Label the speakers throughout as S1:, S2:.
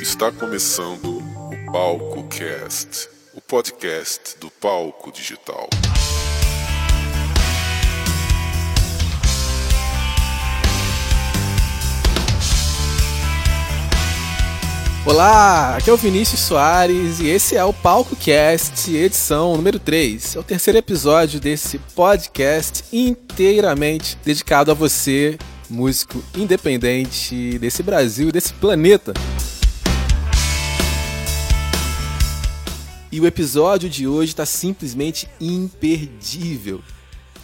S1: Está começando o Palco Cast, o podcast do palco digital.
S2: Olá, aqui é o Vinícius Soares e esse é o Palco Cast, edição número 3. É o terceiro episódio desse podcast inteiramente dedicado a você, músico independente desse Brasil e desse planeta. E o episódio de hoje está simplesmente imperdível.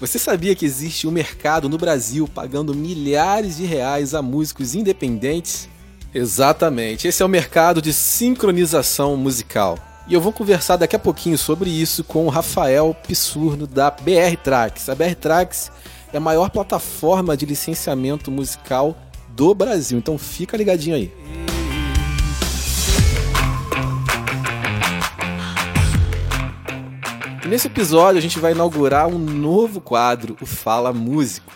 S2: Você sabia que existe um mercado no Brasil pagando milhares de reais a músicos independentes? Exatamente, esse é o mercado de sincronização musical. E eu vou conversar daqui a pouquinho sobre isso com o Rafael Pissurno da BR Tracks. A BR Tracks é a maior plataforma de licenciamento musical do Brasil, então fica ligadinho aí. E nesse episódio a gente vai inaugurar um novo quadro, o Fala Músico.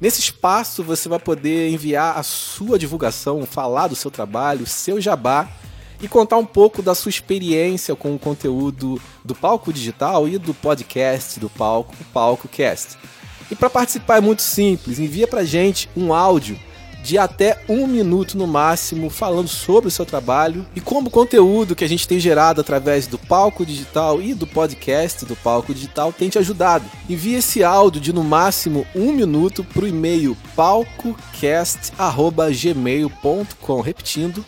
S2: Nesse espaço você vai poder enviar a sua divulgação, falar do seu trabalho, seu jabá e contar um pouco da sua experiência com o conteúdo do palco digital e do podcast do palco, o Palco Cast. E para participar é muito simples, envia para gente um áudio de até um minuto no máximo falando sobre o seu trabalho e como o conteúdo que a gente tem gerado através do palco digital e do podcast do palco digital tem te ajudado. Envie esse áudio de no máximo um minuto para o e-mail palcocast@gmail.com, repetindo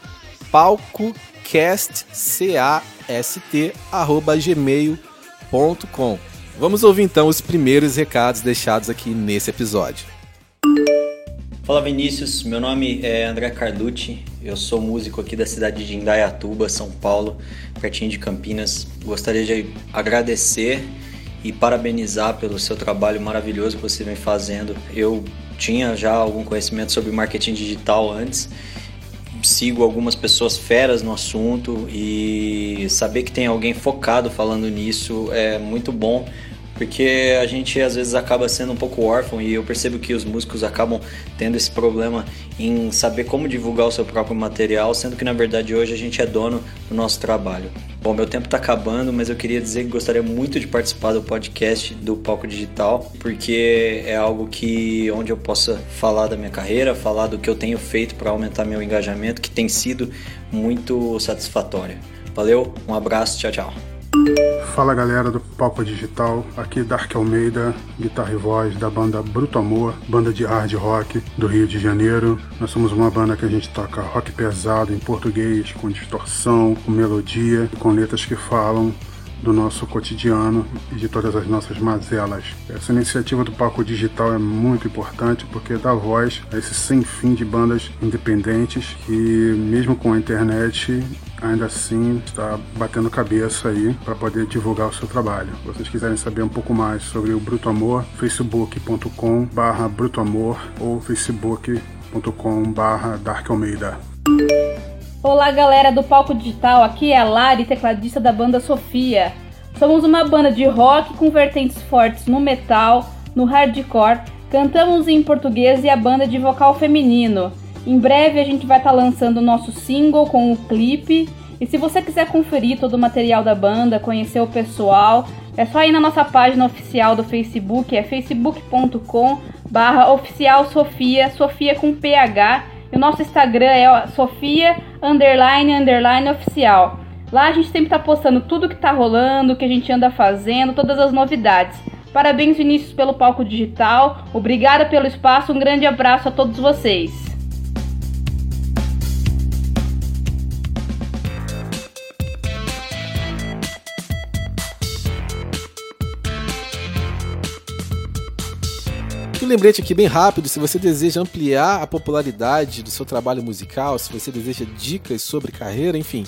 S2: palcocast@gmail.com. Vamos ouvir então os primeiros recados deixados aqui nesse episódio.
S3: Fala Vinícius, meu nome é André Carducci, eu sou músico aqui da cidade de Indaiatuba, São Paulo, pertinho de Campinas. Gostaria de agradecer e parabenizar pelo seu trabalho maravilhoso que você vem fazendo. Eu tinha já algum conhecimento sobre marketing digital antes, sigo algumas pessoas feras no assunto e saber que tem alguém focado falando nisso é muito bom porque a gente às vezes acaba sendo um pouco órfão e eu percebo que os músicos acabam tendo esse problema em saber como divulgar o seu próprio material, sendo que na verdade hoje a gente é dono do nosso trabalho. Bom, meu tempo está acabando, mas eu queria dizer que gostaria muito de participar do podcast do Palco Digital, porque é algo que onde eu possa falar da minha carreira, falar do que eu tenho feito para aumentar meu engajamento, que tem sido muito satisfatório. Valeu, um abraço, tchau, tchau.
S4: Fala galera do Palco Digital, aqui Dark Almeida, guitarra e voz da banda Bruto Amor, banda de hard rock do Rio de Janeiro. Nós somos uma banda que a gente toca rock pesado em português, com distorção, com melodia, com letras que falam do nosso cotidiano e de todas as nossas mazelas. Essa iniciativa do Palco Digital é muito importante porque dá voz a esse sem fim de bandas independentes que, mesmo com a internet, ainda assim está batendo cabeça aí para poder divulgar o seu trabalho. Se vocês quiserem saber um pouco mais sobre o Bruto Amor, facebook.com barra Bruto Amor ou facebook.com barra Dark Almeida.
S5: Olá galera do Palco Digital, aqui é a Lari, tecladista da banda Sofia. Somos uma banda de rock com vertentes fortes no metal, no hardcore, cantamos em português e a banda de vocal feminino. Em breve a gente vai estar tá lançando o nosso single com o clipe. E se você quiser conferir todo o material da banda, conhecer o pessoal, é só ir na nossa página oficial do Facebook, é facebook.com barra Sofia com PH. E o nosso Instagram é Sofia underline underline oficial. Lá a gente sempre está postando tudo que está rolando, o que a gente anda fazendo, todas as novidades. Parabéns, Vinícius, pelo palco digital. Obrigada pelo espaço. Um grande abraço a todos vocês.
S2: Um lembrete aqui bem rápido: se você deseja ampliar a popularidade do seu trabalho musical, se você deseja dicas sobre carreira, enfim,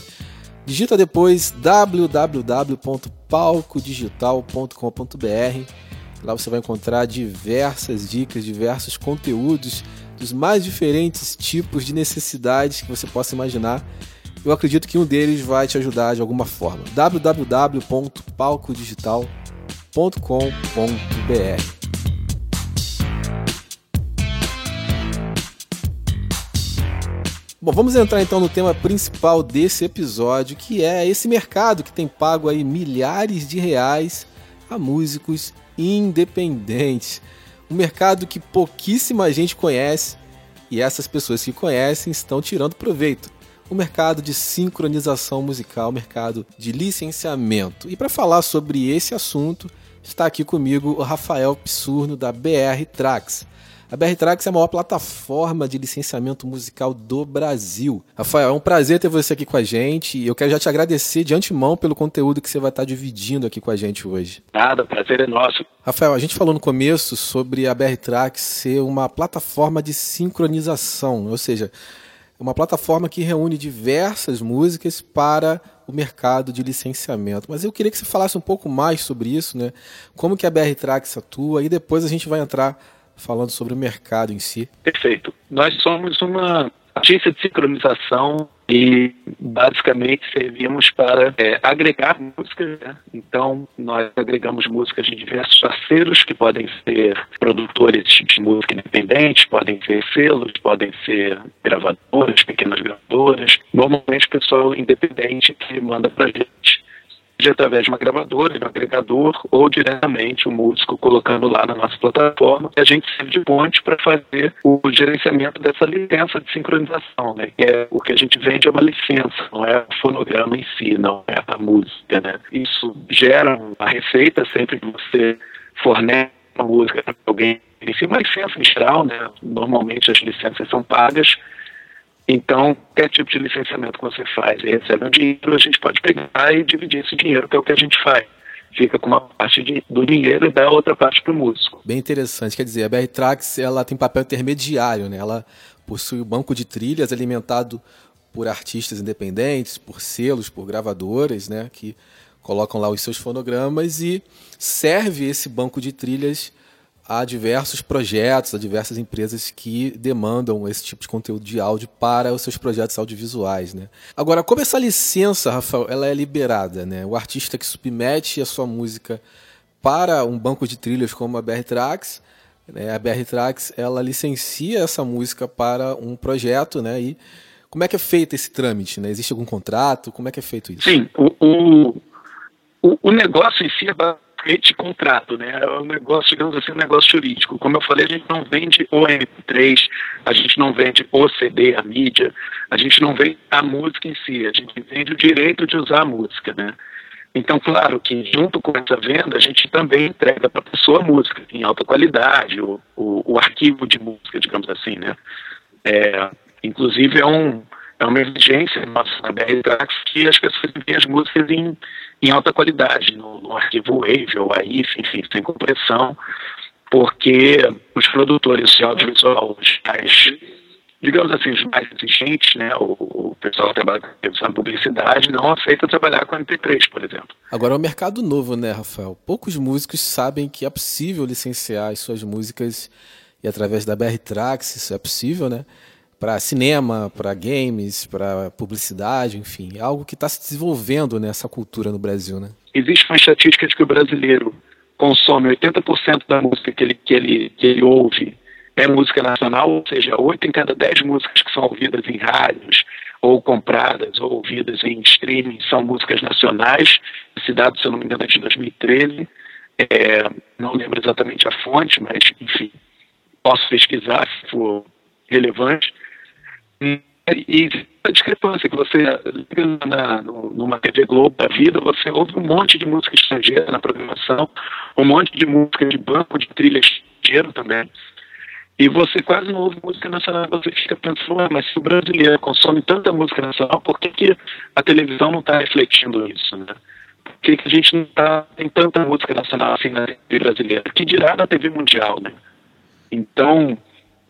S2: digita depois www.palcodigital.com.br. Lá você vai encontrar diversas dicas, diversos conteúdos dos mais diferentes tipos de necessidades que você possa imaginar. Eu acredito que um deles vai te ajudar de alguma forma. www.palcodigital.com.br Bom, vamos entrar então no tema principal desse episódio, que é esse mercado que tem pago aí milhares de reais a músicos independentes. Um mercado que pouquíssima gente conhece e essas pessoas que conhecem estão tirando proveito. O mercado de sincronização musical, o mercado de licenciamento. E para falar sobre esse assunto, está aqui comigo o Rafael Pissurno da BR Trax. A BR Trax é a maior plataforma de licenciamento musical do Brasil. Rafael, é um prazer ter você aqui com a gente e eu quero já te agradecer de antemão pelo conteúdo que você vai estar dividindo aqui com a gente hoje.
S6: Nada, prazer é nosso.
S2: Rafael, a gente falou no começo sobre a BR Trax ser uma plataforma de sincronização, ou seja, uma plataforma que reúne diversas músicas para o mercado de licenciamento. Mas eu queria que você falasse um pouco mais sobre isso, né? Como que a BR Trax atua e depois a gente vai entrar falando sobre o mercado em si.
S6: Perfeito. Nós somos uma agência de sincronização e basicamente servimos para é, agregar músicas. Né? Então, nós agregamos músicas de diversos parceiros, que podem ser produtores de música independente, podem ser selos, podem ser gravadoras, pequenas gravadoras. Normalmente, pessoal independente que manda para a gente através de uma gravadora, de um agregador, ou diretamente o músico colocando lá na nossa plataforma. E a gente serve de ponte para fazer o gerenciamento dessa licença de sincronização, né? É o que a gente vende é uma licença, não é o fonograma em si, não é a música, né? Isso gera uma receita sempre que você fornece uma música para alguém. Si, uma licença em geral, né? Normalmente as licenças são pagas então, qualquer tipo de licenciamento que você faz e recebe um dinheiro, a gente pode pegar e dividir esse dinheiro, que é o que a gente faz. Fica com uma parte de, do dinheiro e dá outra parte para o músico.
S2: Bem interessante. Quer dizer, a BR Trax ela tem papel intermediário, né? Ela possui o um banco de trilhas alimentado por artistas independentes, por selos, por gravadoras, né? Que colocam lá os seus fonogramas e serve esse banco de trilhas a diversos projetos, a diversas empresas que demandam esse tipo de conteúdo de áudio para os seus projetos audiovisuais, né? Agora, como essa licença, Rafael, ela é liberada, né? O artista que submete a sua música para um banco de trilhas como a BR Trax, né? a BR Trax, ela licencia essa música para um projeto, né? E como é que é feito esse trâmite, né? Existe algum contrato? Como é que é feito isso?
S6: Sim, o, o, o negócio em si é de contrato, né? É um negócio, digamos assim, um negócio jurídico. Como eu falei, a gente não vende o MP3, a gente não vende o CD, a mídia, a gente não vende a música em si, a gente vende o direito de usar a música, né? Então, claro que junto com essa venda, a gente também entrega para a pessoa música em alta qualidade, o, o, o, arquivo de música, digamos assim, né? É, inclusive, é, um, é uma exigência nossa na BR Trax que as pessoas enviem as músicas em em alta qualidade, no, no arquivo Wave ou AIF, enfim, sem compressão, porque os produtores de audiovisual, mais, digamos assim, os mais exigentes, né, o, o pessoal que trabalha com publicidade, não aceita trabalhar com MP3, por exemplo.
S2: Agora é um mercado novo, né, Rafael? Poucos músicos sabem que é possível licenciar as suas músicas e através da BR Trax isso é possível, né? Para cinema, para games, para publicidade, enfim, é algo que está se desenvolvendo nessa cultura no Brasil, né?
S6: Existe uma estatística de que o brasileiro consome 80% da música que ele, que, ele, que ele ouve é música nacional, ou seja, 8 em cada 10 músicas que são ouvidas em rádios, ou compradas, ou ouvidas em streaming, são músicas nacionais. Esse dado, se eu não me engano, é de 2013. É, não lembro exatamente a fonte, mas, enfim, posso pesquisar se for relevante. E a discrepância que você liga na, numa TV Globo da vida, você ouve um monte de música estrangeira na programação, um monte de música de banco, de trilha estrangeiro também. E você quase não ouve música nacional, você fica pensando, mas se o brasileiro consome tanta música nacional, por que, que a televisão não está refletindo isso, né? Por que, que a gente não está tem tanta música nacional assim na TV brasileira? Que dirá na TV mundial, né? Então,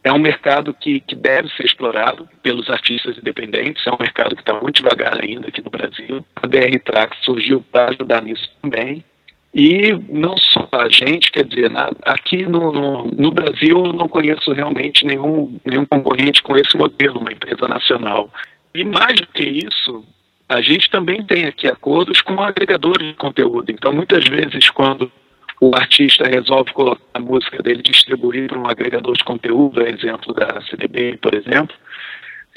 S6: é um mercado que, que deve ser explorado pelos artistas independentes, é um mercado que está muito devagar ainda aqui no Brasil. A BR Trax surgiu para ajudar nisso também. E não só a gente, quer dizer, na, aqui no, no, no, Brasil eu não conheço realmente nenhum, nenhum concorrente com esse modelo, uma empresa nacional. E mais do que isso, a gente também tem aqui acordos com agregadores de conteúdo. Então, muitas vezes, quando o artista resolve colocar a música dele distribuir para um agregador de conteúdo, exemplo da CDB, por exemplo,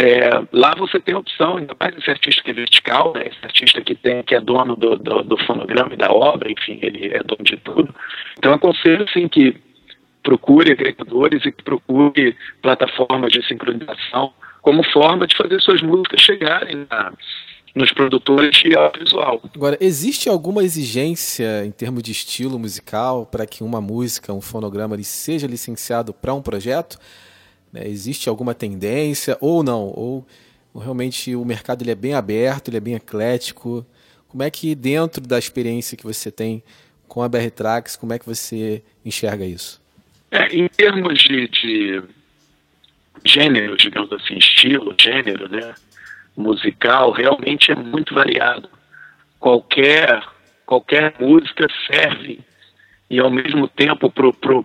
S6: É, lá você tem a opção, ainda mais esse artista que é vertical, né, esse artista que, tem, que é dono do, do, do fonograma e da obra, enfim, ele é dono de tudo. Então, aconselho, assim, que procure agregadores e que procure plataformas de sincronização como forma de fazer suas músicas chegarem na, nos produtores de audiovisual.
S2: Agora, existe alguma exigência em termos de estilo musical para que uma música, um fonograma, ele seja licenciado para um projeto? Né? Existe alguma tendência ou não? Ou, ou realmente o mercado ele é bem aberto, ele é bem eclético? Como é que dentro da experiência que você tem com a BR Trax, como é que você enxerga isso?
S6: É, em termos de, de gênero, digamos assim, estilo, gênero, né, musical, realmente é muito variado. Qualquer qualquer música serve e ao mesmo tempo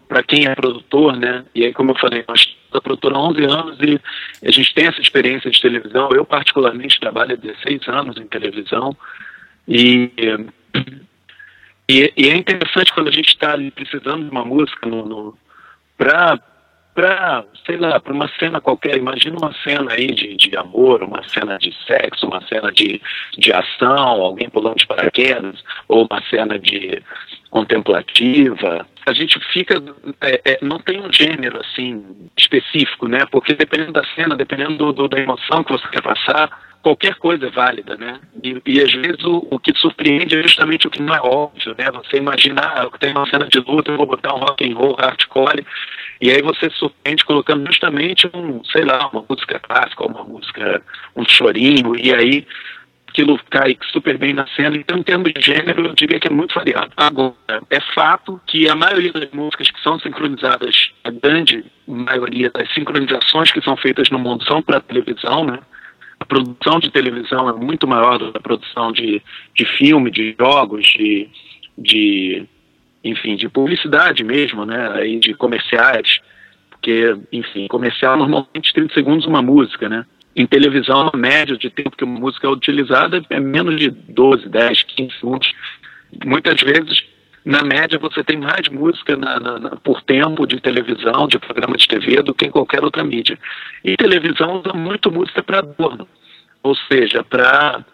S6: para quem é produtor, né? E aí, como eu falei, nós estamos produtora há 11 anos e a gente tem essa experiência de televisão. Eu, particularmente, trabalho há 16 anos em televisão e, e, e é interessante quando a gente está precisando de uma música no, no para para, sei lá, para uma cena qualquer. Imagina uma cena aí de, de amor, uma cena de sexo, uma cena de, de ação, alguém pulando de paraquedas, ou uma cena de contemplativa. A gente fica, é, é, não tem um gênero assim específico, né? Porque dependendo da cena, dependendo do, do, da emoção que você quer passar, qualquer coisa é válida, né? E, e às vezes o, o, que surpreende é justamente o que não é óbvio, né? Você imaginar, ah, tem uma cena de luta, eu vou botar um rock and roll, hardcore, e aí você surpreende colocando justamente um, sei lá, uma música clássica, uma música, um chorinho, e aí aquilo cai super bem na cena. Então, em termos de gênero, eu diria que é muito variado. Agora, é fato que a maioria das músicas que são sincronizadas, a grande maioria das sincronizações que são feitas no mundo são para televisão, né? A produção de televisão é muito maior do que a produção de, de filme, de jogos, de, de enfim, de publicidade mesmo, né, aí de comerciais, porque, enfim, comercial normalmente 30 segundos uma música, né, em televisão a média de tempo que uma música é utilizada é menos de 12, 10, 15 segundos, muitas vezes na média você tem mais música na, na, na, por tempo de televisão, de programa de TV, do que em qualquer outra mídia. E televisão usa muito música para adorno, ou seja, para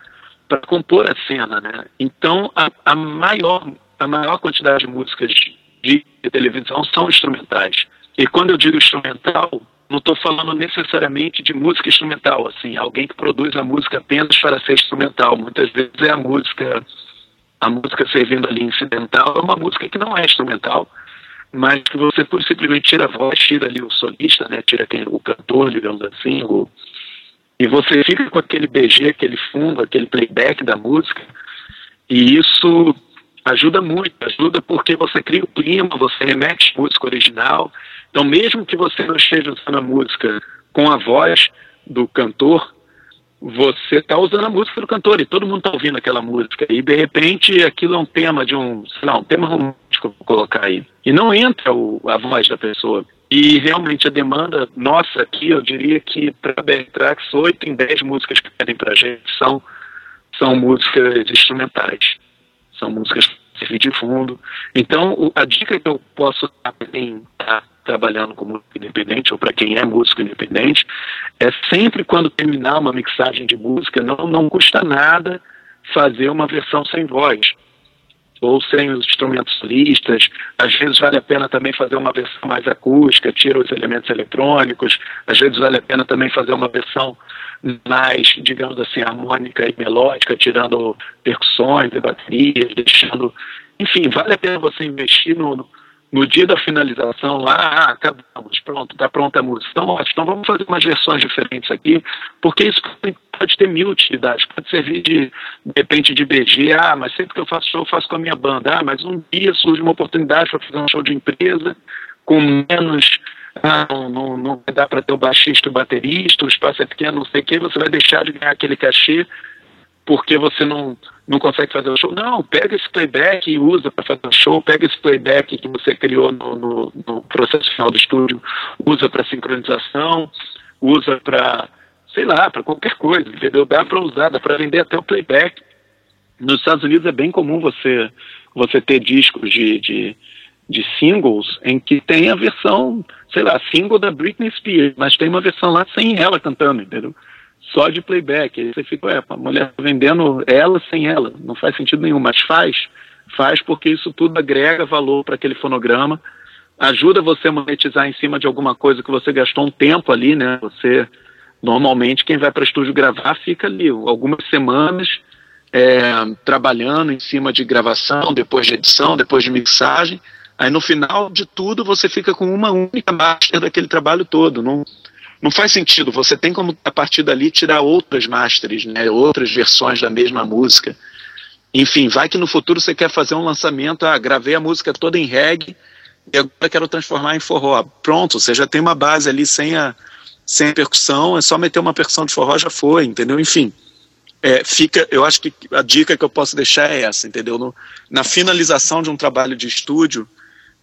S6: compor a cena. Né? Então, a, a, maior, a maior quantidade de músicas de, de televisão são instrumentais. E quando eu digo instrumental, não estou falando necessariamente de música instrumental, assim, alguém que produz a música apenas para ser instrumental. Muitas vezes é a música a música servindo ali incidental é uma música que não é instrumental, mas que você simplesmente tira a voz, tira ali o solista, né, tira quem, o cantor, digamos assim, o, e você fica com aquele BG, aquele fundo, aquele playback da música, e isso ajuda muito, ajuda porque você cria o clima, você remete a música original, então mesmo que você não esteja usando a música com a voz do cantor, você está usando a música do cantor e todo mundo está ouvindo aquela música. E de repente aquilo é um tema de um, sei lá, um tema romântico vou colocar aí. E não entra o, a voz da pessoa. E realmente a demanda nossa aqui eu diria que para Bertrax 8 em 10 músicas que pedem para a gente são são músicas instrumentais. São músicas servir de fundo. Então a dica que eu posso dar para quem está trabalhando como independente ou para quem é músico independente, é sempre quando terminar uma mixagem de música, não, não custa nada fazer uma versão sem voz ou sem os instrumentos solistas. Às vezes vale a pena também fazer uma versão mais acústica, tira os elementos eletrônicos. Às vezes vale a pena também fazer uma versão mais, digamos assim, harmônica e melódica, tirando percussões e baterias, deixando. Enfim, vale a pena você investir no, no dia da finalização, lá, ah, acabamos, pronto, está pronta a música. Então, ótimo, então vamos fazer umas versões diferentes aqui, porque isso pode ter mil utilidades, pode servir de, de repente, de BG, ah, mas sempre que eu faço show, eu faço com a minha banda, ah, mas um dia surge uma oportunidade para fazer um show de empresa, com menos, ah, não, não, não dá para ter o baixista e o baterista, o espaço é pequeno, não sei o quê, você vai deixar de ganhar aquele cachê porque você não, não consegue fazer o show. Não, pega esse playback e usa para fazer o show, pega esse playback que você criou no, no, no processo final do estúdio, usa para sincronização, usa para, sei lá, para qualquer coisa, entendeu? Dá para usar, dá para vender até o playback. Nos Estados Unidos é bem comum você, você ter discos de, de, de singles em que tem a versão, sei lá, single da Britney Spears, mas tem uma versão lá sem ela cantando, entendeu? Só de playback. Aí você fica, ué, a mulher tá vendendo ela sem ela, não faz sentido nenhum, mas faz, faz porque isso tudo agrega valor para aquele fonograma, ajuda você a monetizar em cima de alguma coisa que você gastou um tempo ali, né? Você, normalmente, quem vai para estúdio gravar fica ali algumas semanas é, trabalhando em cima de gravação, depois de edição, depois de mixagem, Aí no final de tudo você fica com uma única master daquele trabalho todo. Não, não faz sentido. Você tem como a partir dali tirar outras masters, né, outras versões da mesma música. Enfim, vai que no futuro você quer fazer um lançamento, ah, gravei a música toda em reggae e agora quero transformar em forró. Pronto, você já tem uma base ali sem a, sem a percussão, é só meter uma percussão de forró já foi, entendeu? Enfim, é, fica, eu acho que a dica que eu posso deixar é essa, entendeu? No, na finalização de um trabalho de estúdio,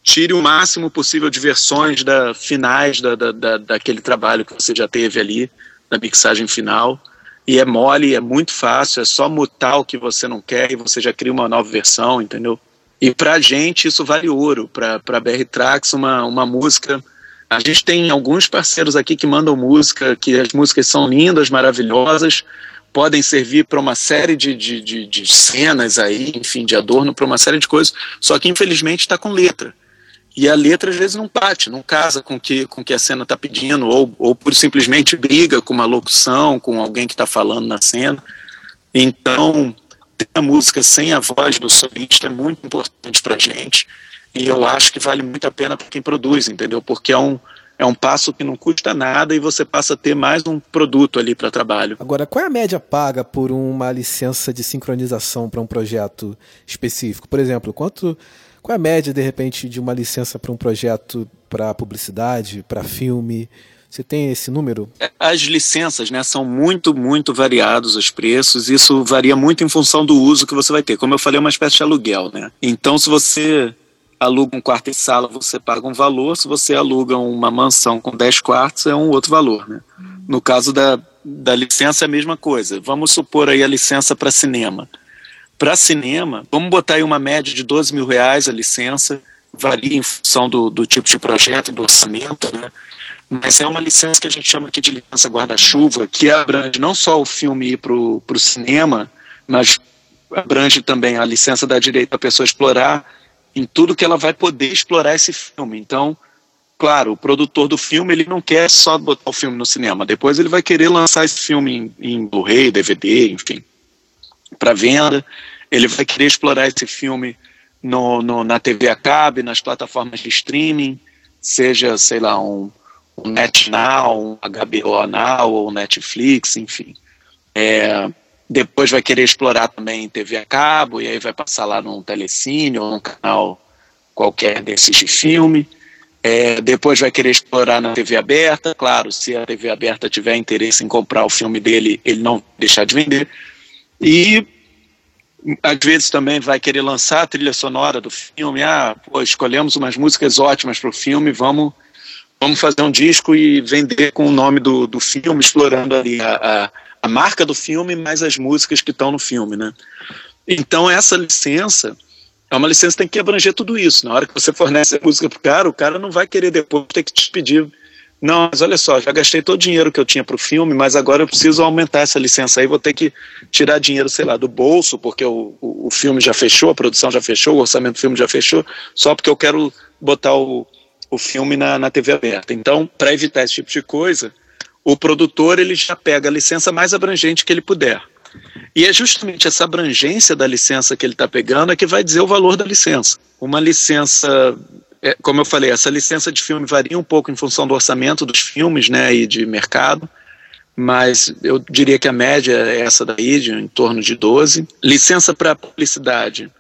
S6: tire o máximo possível de versões da, finais da, da, da, daquele trabalho que você já teve ali, da mixagem final. E é mole, é muito fácil, é só mutar o que você não quer e você já cria uma nova versão, entendeu? E pra gente isso vale ouro, pra, pra BR Trax uma, uma música. A gente tem alguns parceiros aqui que mandam música, que as músicas são lindas, maravilhosas, podem servir para uma série de, de, de, de cenas aí, enfim, de adorno, para uma série de coisas, só que infelizmente está com letra e a letra às vezes não bate, não casa com que, com que a cena está pedindo, ou, ou por simplesmente briga com uma locução, com alguém que está falando na cena. Então, ter a música sem a voz do solista é muito importante para a gente, e eu acho que vale muito a pena para quem produz, entendeu? Porque é um, é um passo que não custa nada e você passa a ter mais um produto ali para trabalho.
S2: Agora, qual é a média paga por uma licença de sincronização para um projeto específico? Por exemplo, quanto qual é a média, de repente, de uma licença para um projeto para publicidade, para filme? Você tem esse número?
S6: As licenças né, são muito, muito variados os preços. Isso varia muito em função do uso que você vai ter. Como eu falei, é uma espécie de aluguel. Né? Então, se você aluga um quarto e sala, você paga um valor. Se você aluga uma mansão com 10 quartos, é um outro valor. Né? No caso da, da licença, é a mesma coisa. Vamos supor aí a licença para cinema. Para cinema, vamos botar aí uma média de 12 mil reais a licença, varia em função do, do tipo de projeto, do orçamento, né? mas é uma licença que a gente chama aqui de licença guarda-chuva, que abrange não só o filme ir para o cinema, mas abrange também a licença da direito a pessoa explorar em tudo que ela vai poder explorar esse filme. Então, claro, o produtor do filme ele não quer só botar o filme no cinema, depois ele vai querer lançar esse filme em, em Blu-ray, DVD, enfim para venda. Ele vai querer explorar esse filme no, no, na TV a cabo, nas plataformas de streaming, seja, sei lá, um, um NetNow, um HBO Now ou Netflix, enfim. É, depois vai querer explorar também TV a cabo, e aí vai passar lá num telecine ou num canal qualquer desses de filme. É, depois vai querer explorar na TV aberta, claro, se a TV aberta tiver interesse em comprar o filme dele, ele não deixar de vender. E às vezes também vai querer lançar a trilha sonora do filme. Ah, pô, escolhemos umas músicas ótimas para o filme, vamos, vamos fazer um disco e vender com o nome do, do filme, explorando ali a, a, a marca do filme, mais as músicas que estão no filme, né? Então essa licença é uma licença que tem que abranger tudo isso. Na hora que você fornece a música pro cara, o cara não vai querer depois ter que te pedir não, mas olha só, já gastei todo o dinheiro que eu tinha para o filme, mas agora eu preciso aumentar essa licença aí, vou ter que tirar dinheiro, sei lá, do bolso, porque o, o, o filme já fechou, a produção já fechou, o orçamento do filme já fechou, só porque eu quero botar o, o filme na, na TV aberta. Então, para evitar esse tipo de coisa, o produtor ele já pega a licença mais abrangente que ele puder. E é justamente essa abrangência da licença que ele está pegando é que vai dizer o valor da licença. Uma licença é, como eu falei, essa licença de filme varia um pouco em função do orçamento dos filmes, né, e de mercado, mas eu diria que a média é essa daí, de em torno de 12. Licença para publicidade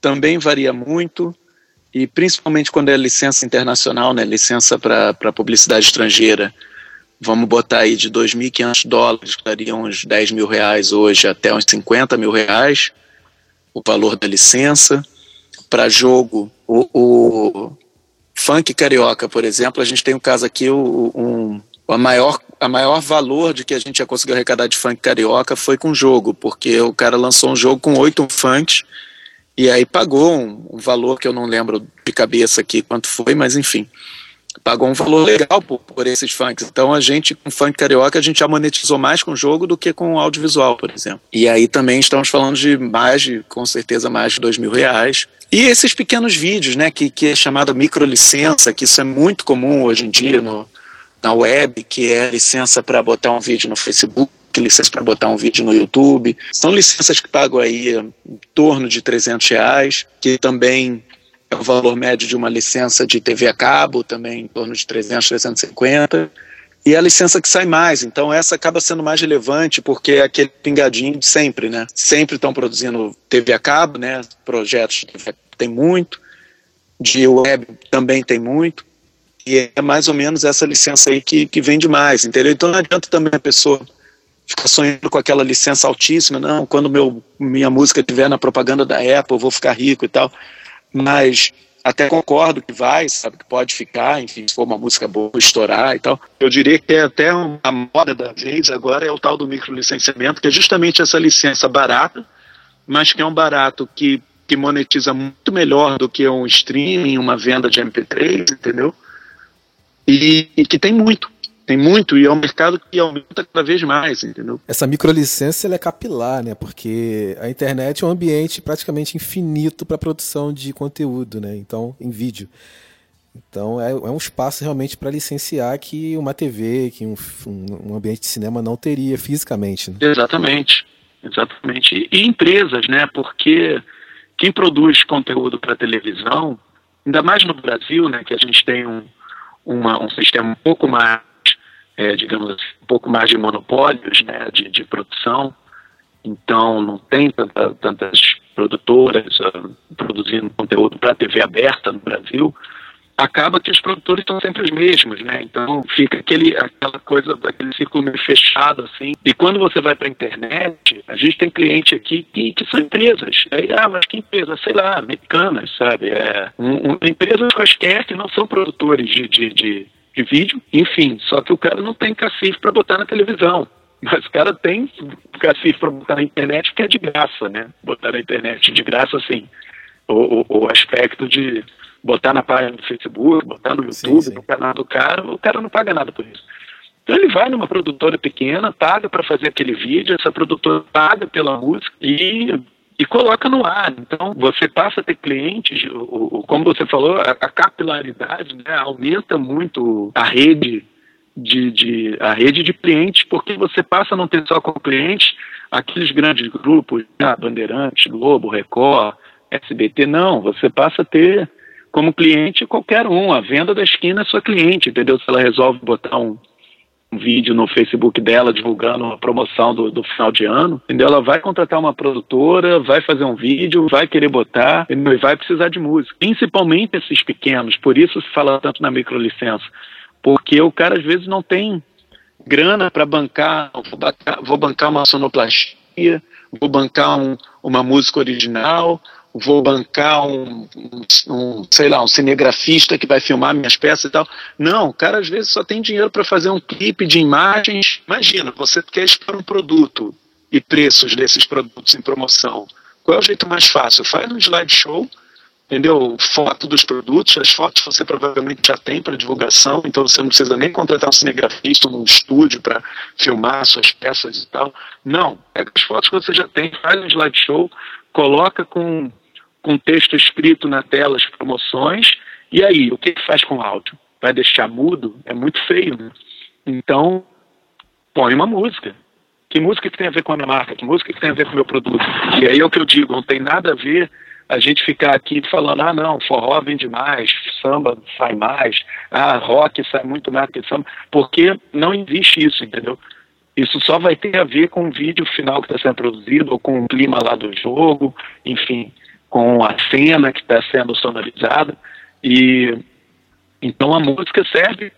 S6: também varia muito, e principalmente quando é licença internacional, né, licença para publicidade estrangeira, vamos botar aí de 2.500 dólares, que daria uns 10 mil reais hoje, até uns 50 mil reais, o valor da licença. Para jogo, o, o, funk carioca, por exemplo, a gente tem um caso aqui, o, um, a maior a maior valor de que a gente já conseguiu arrecadar de funk carioca foi com jogo, porque o cara lançou um jogo com oito funks e aí pagou um, um, valor que eu não lembro de cabeça aqui quanto foi, mas enfim. pagou um valor legal por, por esses funks. Então a gente, com funk carioca, a gente já monetizou mais com o jogo do que com o audiovisual, por exemplo. E aí também estamos falando de mais de, com certeza, mais de dois mil reais. E esses pequenos vídeos, né, que, que é chamado microlicença, que isso é muito comum hoje em dia no, na web, que é licença para botar um vídeo no Facebook, licença para botar um vídeo no YouTube. São licenças que pagam aí em torno de 300 reais, que também é o valor médio de uma licença de TV a cabo, também em torno de 300, 350. E é a licença que sai mais, então essa acaba sendo mais relevante porque é aquele pingadinho de sempre, né? Sempre estão produzindo TV a cabo, né? Projetos tem muito, de web também tem muito, e é mais ou menos essa licença aí que, que vende mais, entendeu? Então não adianta também a pessoa ficar sonhando com aquela licença altíssima, não, quando meu, minha música estiver na propaganda da Apple, eu vou ficar rico e tal mas até concordo que vai, sabe, que pode ficar, enfim, se for uma música boa, estourar e tal. Eu diria que é até a moda da vez agora é o tal do microlicenciamento, que é justamente essa licença barata, mas que é um barato que, que monetiza muito melhor do que um streaming, uma venda de MP3, entendeu? E, e que tem muito. Tem muito e é um mercado que aumenta cada vez mais, entendeu?
S2: Essa microlicença é capilar, né? Porque a internet é um ambiente praticamente infinito para produção de conteúdo, né? Então, em vídeo. Então é, é um espaço realmente para licenciar que uma TV, que um, um, ambiente de cinema não teria fisicamente. Né?
S6: Exatamente, exatamente. E, e empresas, né? Porque quem produz conteúdo para televisão, ainda mais no Brasil, né? Que a gente tem um, uma, um sistema um pouco mais é, digamos assim, um pouco mais de monopólios né, de, de produção, então não tem tanta, tantas produtoras uh, produzindo conteúdo para TV aberta no Brasil, acaba que os produtores estão sempre os mesmos, né? Então fica aquele, aquela coisa, aquele círculo meio fechado, assim. E quando você vai para a internet, a gente tem cliente aqui que, que são empresas. Aí, ah, mas que empresa? Sei lá, americanas, sabe? É, um, um, empresas quaisquer que não são produtores de, de, de de vídeo, enfim. Só que o cara não tem cacife para botar na televisão. Mas o cara tem cacife para botar na internet que é de graça, né? Botar na internet de graça, assim. O, o, o aspecto de botar na página do Facebook, botar no YouTube, sim, sim. no canal do cara, o cara não paga nada por isso. Então ele vai numa produtora pequena, paga para fazer aquele vídeo, essa produtora paga pela música e e coloca no ar. Então, você passa a ter clientes, o, o, como você falou, a, a capilaridade né, aumenta muito a rede de, de, a rede de clientes, porque você passa a não ter só como clientes aqueles grandes grupos, né, Bandeirantes, Globo, Record, SBT, não, você passa a ter como cliente qualquer um, a venda da esquina é sua cliente, entendeu? Se ela resolve botar um, um vídeo no Facebook dela divulgando a promoção do, do, final de ano, entendeu? Ela vai contratar uma produtora, vai fazer um vídeo, vai querer botar e vai precisar de música. Principalmente esses pequenos, por isso se fala tanto na microlicença, porque o cara às vezes não tem grana para bancar, bancar, vou bancar uma sonoplastia, vou bancar um, uma música original, vou bancar um, um, sei lá, um cinegrafista que vai filmar minhas peças e tal. Não, o cara às vezes só tem dinheiro para fazer um clipe de imagens. Imagina, você quer expor um produto e preços desses produtos em promoção. Qual é o jeito mais fácil? Faz um slideshow, entendeu? Foto dos produtos, as fotos você provavelmente já tem para divulgação, então você não precisa nem contratar um cinegrafista num estúdio para filmar suas peças e tal. Não, pega as fotos que você já tem, faz um slideshow, coloca com com texto escrito na tela as promoções, e aí, o que faz com áudio? Vai deixar mudo? É muito feio, né? Então, põe uma música. Que música que tem a ver com a minha marca? Que música que tem a ver com o meu produto? E aí é o que eu digo, não tem nada a ver a gente ficar aqui falando, ah não, forró vende mais, samba sai mais, ah, rock sai muito mais que samba, porque não existe isso, entendeu? Isso só vai ter a ver com o vídeo final que está sendo produzido, ou com o clima lá do jogo, enfim com a cena que está sendo sonorizada. E então a música serve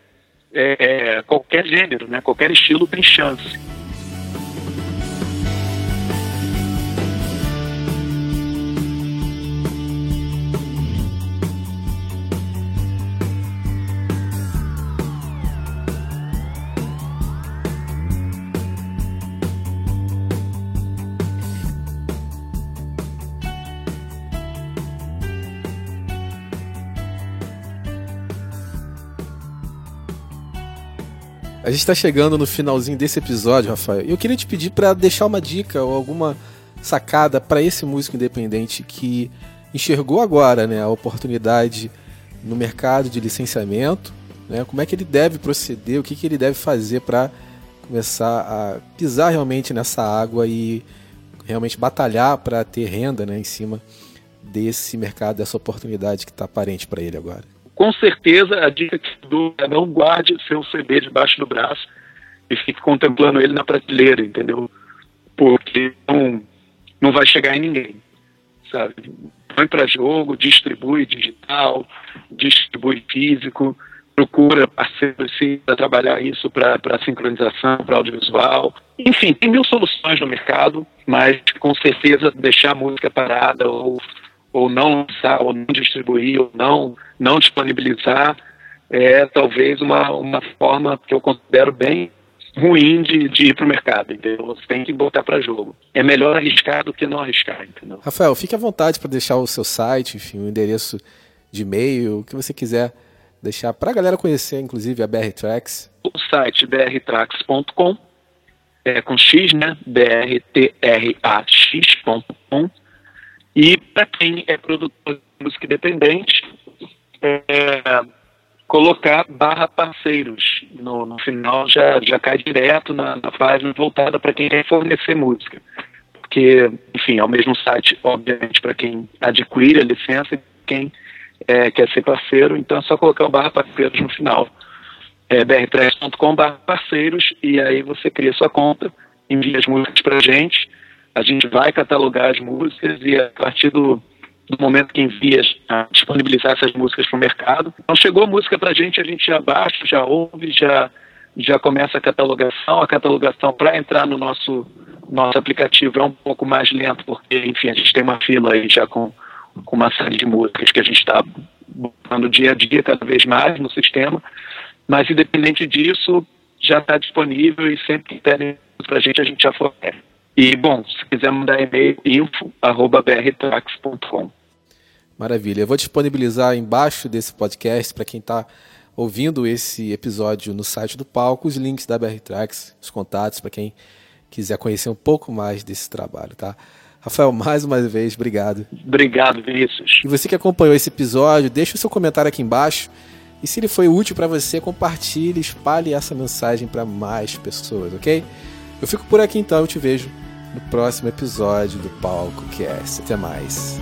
S6: é, é, qualquer gênero, né? qualquer estilo tem chance.
S2: A gente está chegando no finalzinho desse episódio, Rafael. Eu queria te pedir para deixar uma dica ou alguma sacada para esse músico independente que enxergou agora né, a oportunidade no mercado de licenciamento, né, como é que ele deve proceder, o que, que ele deve fazer para começar a pisar realmente nessa água e realmente batalhar para ter renda né, em cima desse mercado, dessa oportunidade que está aparente para ele agora.
S6: Com certeza, a dica que dou é não guarde seu CD debaixo do braço e fique contemplando ele na prateleira, entendeu? Porque não, não vai chegar em ninguém, sabe? Põe para jogo, distribui digital, distribui físico, procura parceiros para trabalhar isso para sincronização, para audiovisual. Enfim, tem mil soluções no mercado, mas com certeza deixar a música parada ou, ou não lançar, ou não distribuir, ou não, não disponibilizar é talvez uma, uma forma que eu considero bem ruim de, de ir para o mercado, entendeu? Você tem que botar para jogo. É melhor arriscar do que não arriscar, entendeu?
S2: Rafael, fique à vontade para deixar o seu site, enfim, o endereço de e-mail, o que você quiser deixar para a galera conhecer, inclusive, a BR Tracks.
S6: O site brtracks.com, é com X, né? brtrax.com. E para quem é produtor de música independente, é, colocar barra parceiros. No, no final já, já cai direto na, na página voltada para quem quer fornecer música. Porque, enfim, é o mesmo site, obviamente, para quem adquire a licença e quem é, quer ser parceiro, então é só colocar o barra parceiros no final. É br3.com barra parceiros e aí você cria sua conta, envia as músicas para gente, a gente vai catalogar as músicas e a partir do, do momento que envia a disponibilizar essas músicas para o mercado. Então chegou a música para a gente, a gente já baixa, já ouve, já, já começa a catalogação. A catalogação para entrar no nosso, nosso aplicativo é um pouco mais lento, porque, enfim, a gente tem uma fila aí já com com uma série de músicas que a gente está botando dia a dia cada vez mais no sistema, mas independente disso, já está disponível e sempre que pedem para a gente, a gente já fornece. E, bom, se quiser mandar e-mail, info.brtrax.com.
S2: Maravilha. Eu vou disponibilizar embaixo desse podcast para quem está ouvindo esse episódio no site do palco os links da BR Tracks, os contatos para quem quiser conhecer um pouco mais desse trabalho, tá? Rafael, mais uma vez, obrigado.
S6: Obrigado, Vinícius.
S2: E você que acompanhou esse episódio, deixa o seu comentário aqui embaixo. E se ele foi útil para você, compartilhe, espalhe essa mensagem para mais pessoas, ok? Eu fico por aqui então, eu te vejo no próximo episódio do Palco Cast. Até mais.